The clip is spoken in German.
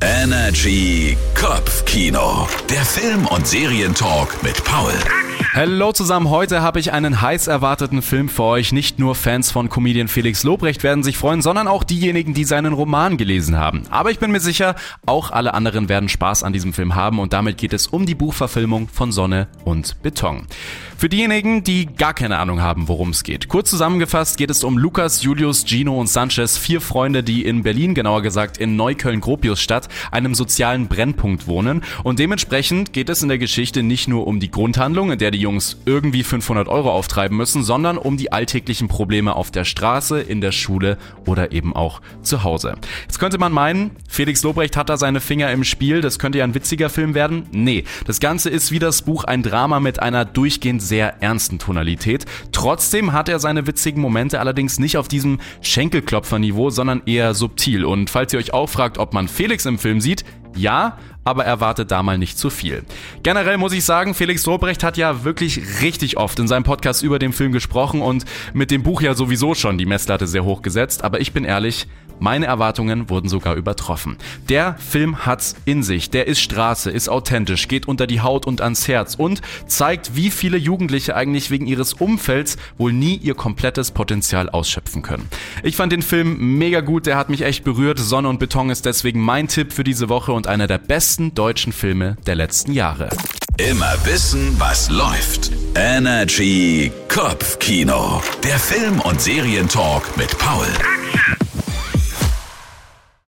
Energy Kopfkino. Der Film- und Serientalk mit Paul. Hallo zusammen, heute habe ich einen heiß erwarteten Film für euch. Nicht nur Fans von Comedian Felix Lobrecht werden sich freuen, sondern auch diejenigen, die seinen Roman gelesen haben. Aber ich bin mir sicher, auch alle anderen werden Spaß an diesem Film haben und damit geht es um die Buchverfilmung von Sonne und Beton. Für diejenigen, die gar keine Ahnung haben, worum es geht. Kurz zusammengefasst geht es um Lukas, Julius, Gino und Sanchez, vier Freunde, die in Berlin, genauer gesagt in Neukölln-Gropiusstadt, einem sozialen Brennpunkt wohnen. Und dementsprechend geht es in der Geschichte nicht nur um die Grundhandlung, in der die Jungs irgendwie 500 Euro auftreiben müssen, sondern um die alltäglichen Probleme auf der Straße, in der Schule oder eben auch zu Hause. Jetzt könnte man meinen, Felix Lobrecht hat da seine Finger im Spiel, das könnte ja ein witziger Film werden. Nee, das Ganze ist wie das Buch ein Drama mit einer durchgehend sehr ernsten Tonalität. Trotzdem hat er seine witzigen Momente allerdings nicht auf diesem Schenkelklopferniveau, sondern eher subtil. Und falls ihr euch auch fragt, ob man Felix im Film sieht, ja, aber erwartet da mal nicht zu viel. Generell muss ich sagen, Felix Lobrecht hat ja wirklich richtig oft in seinem Podcast über den Film gesprochen und mit dem Buch ja sowieso schon die Messlatte sehr hoch gesetzt, aber ich bin ehrlich, meine Erwartungen wurden sogar übertroffen. Der Film hat's in sich, der ist Straße, ist authentisch, geht unter die Haut und ans Herz und zeigt, wie viele Jugendliche eigentlich wegen ihres Umfelds wohl nie ihr komplettes Potenzial ausschöpfen können. Ich fand den Film mega gut, der hat mich echt berührt. Sonne und Beton ist deswegen mein Tipp für diese Woche und einer der besten deutschen Filme der letzten Jahre. Immer wissen, was läuft. Energy Kopfkino. Der Film- und Serientalk mit Paul.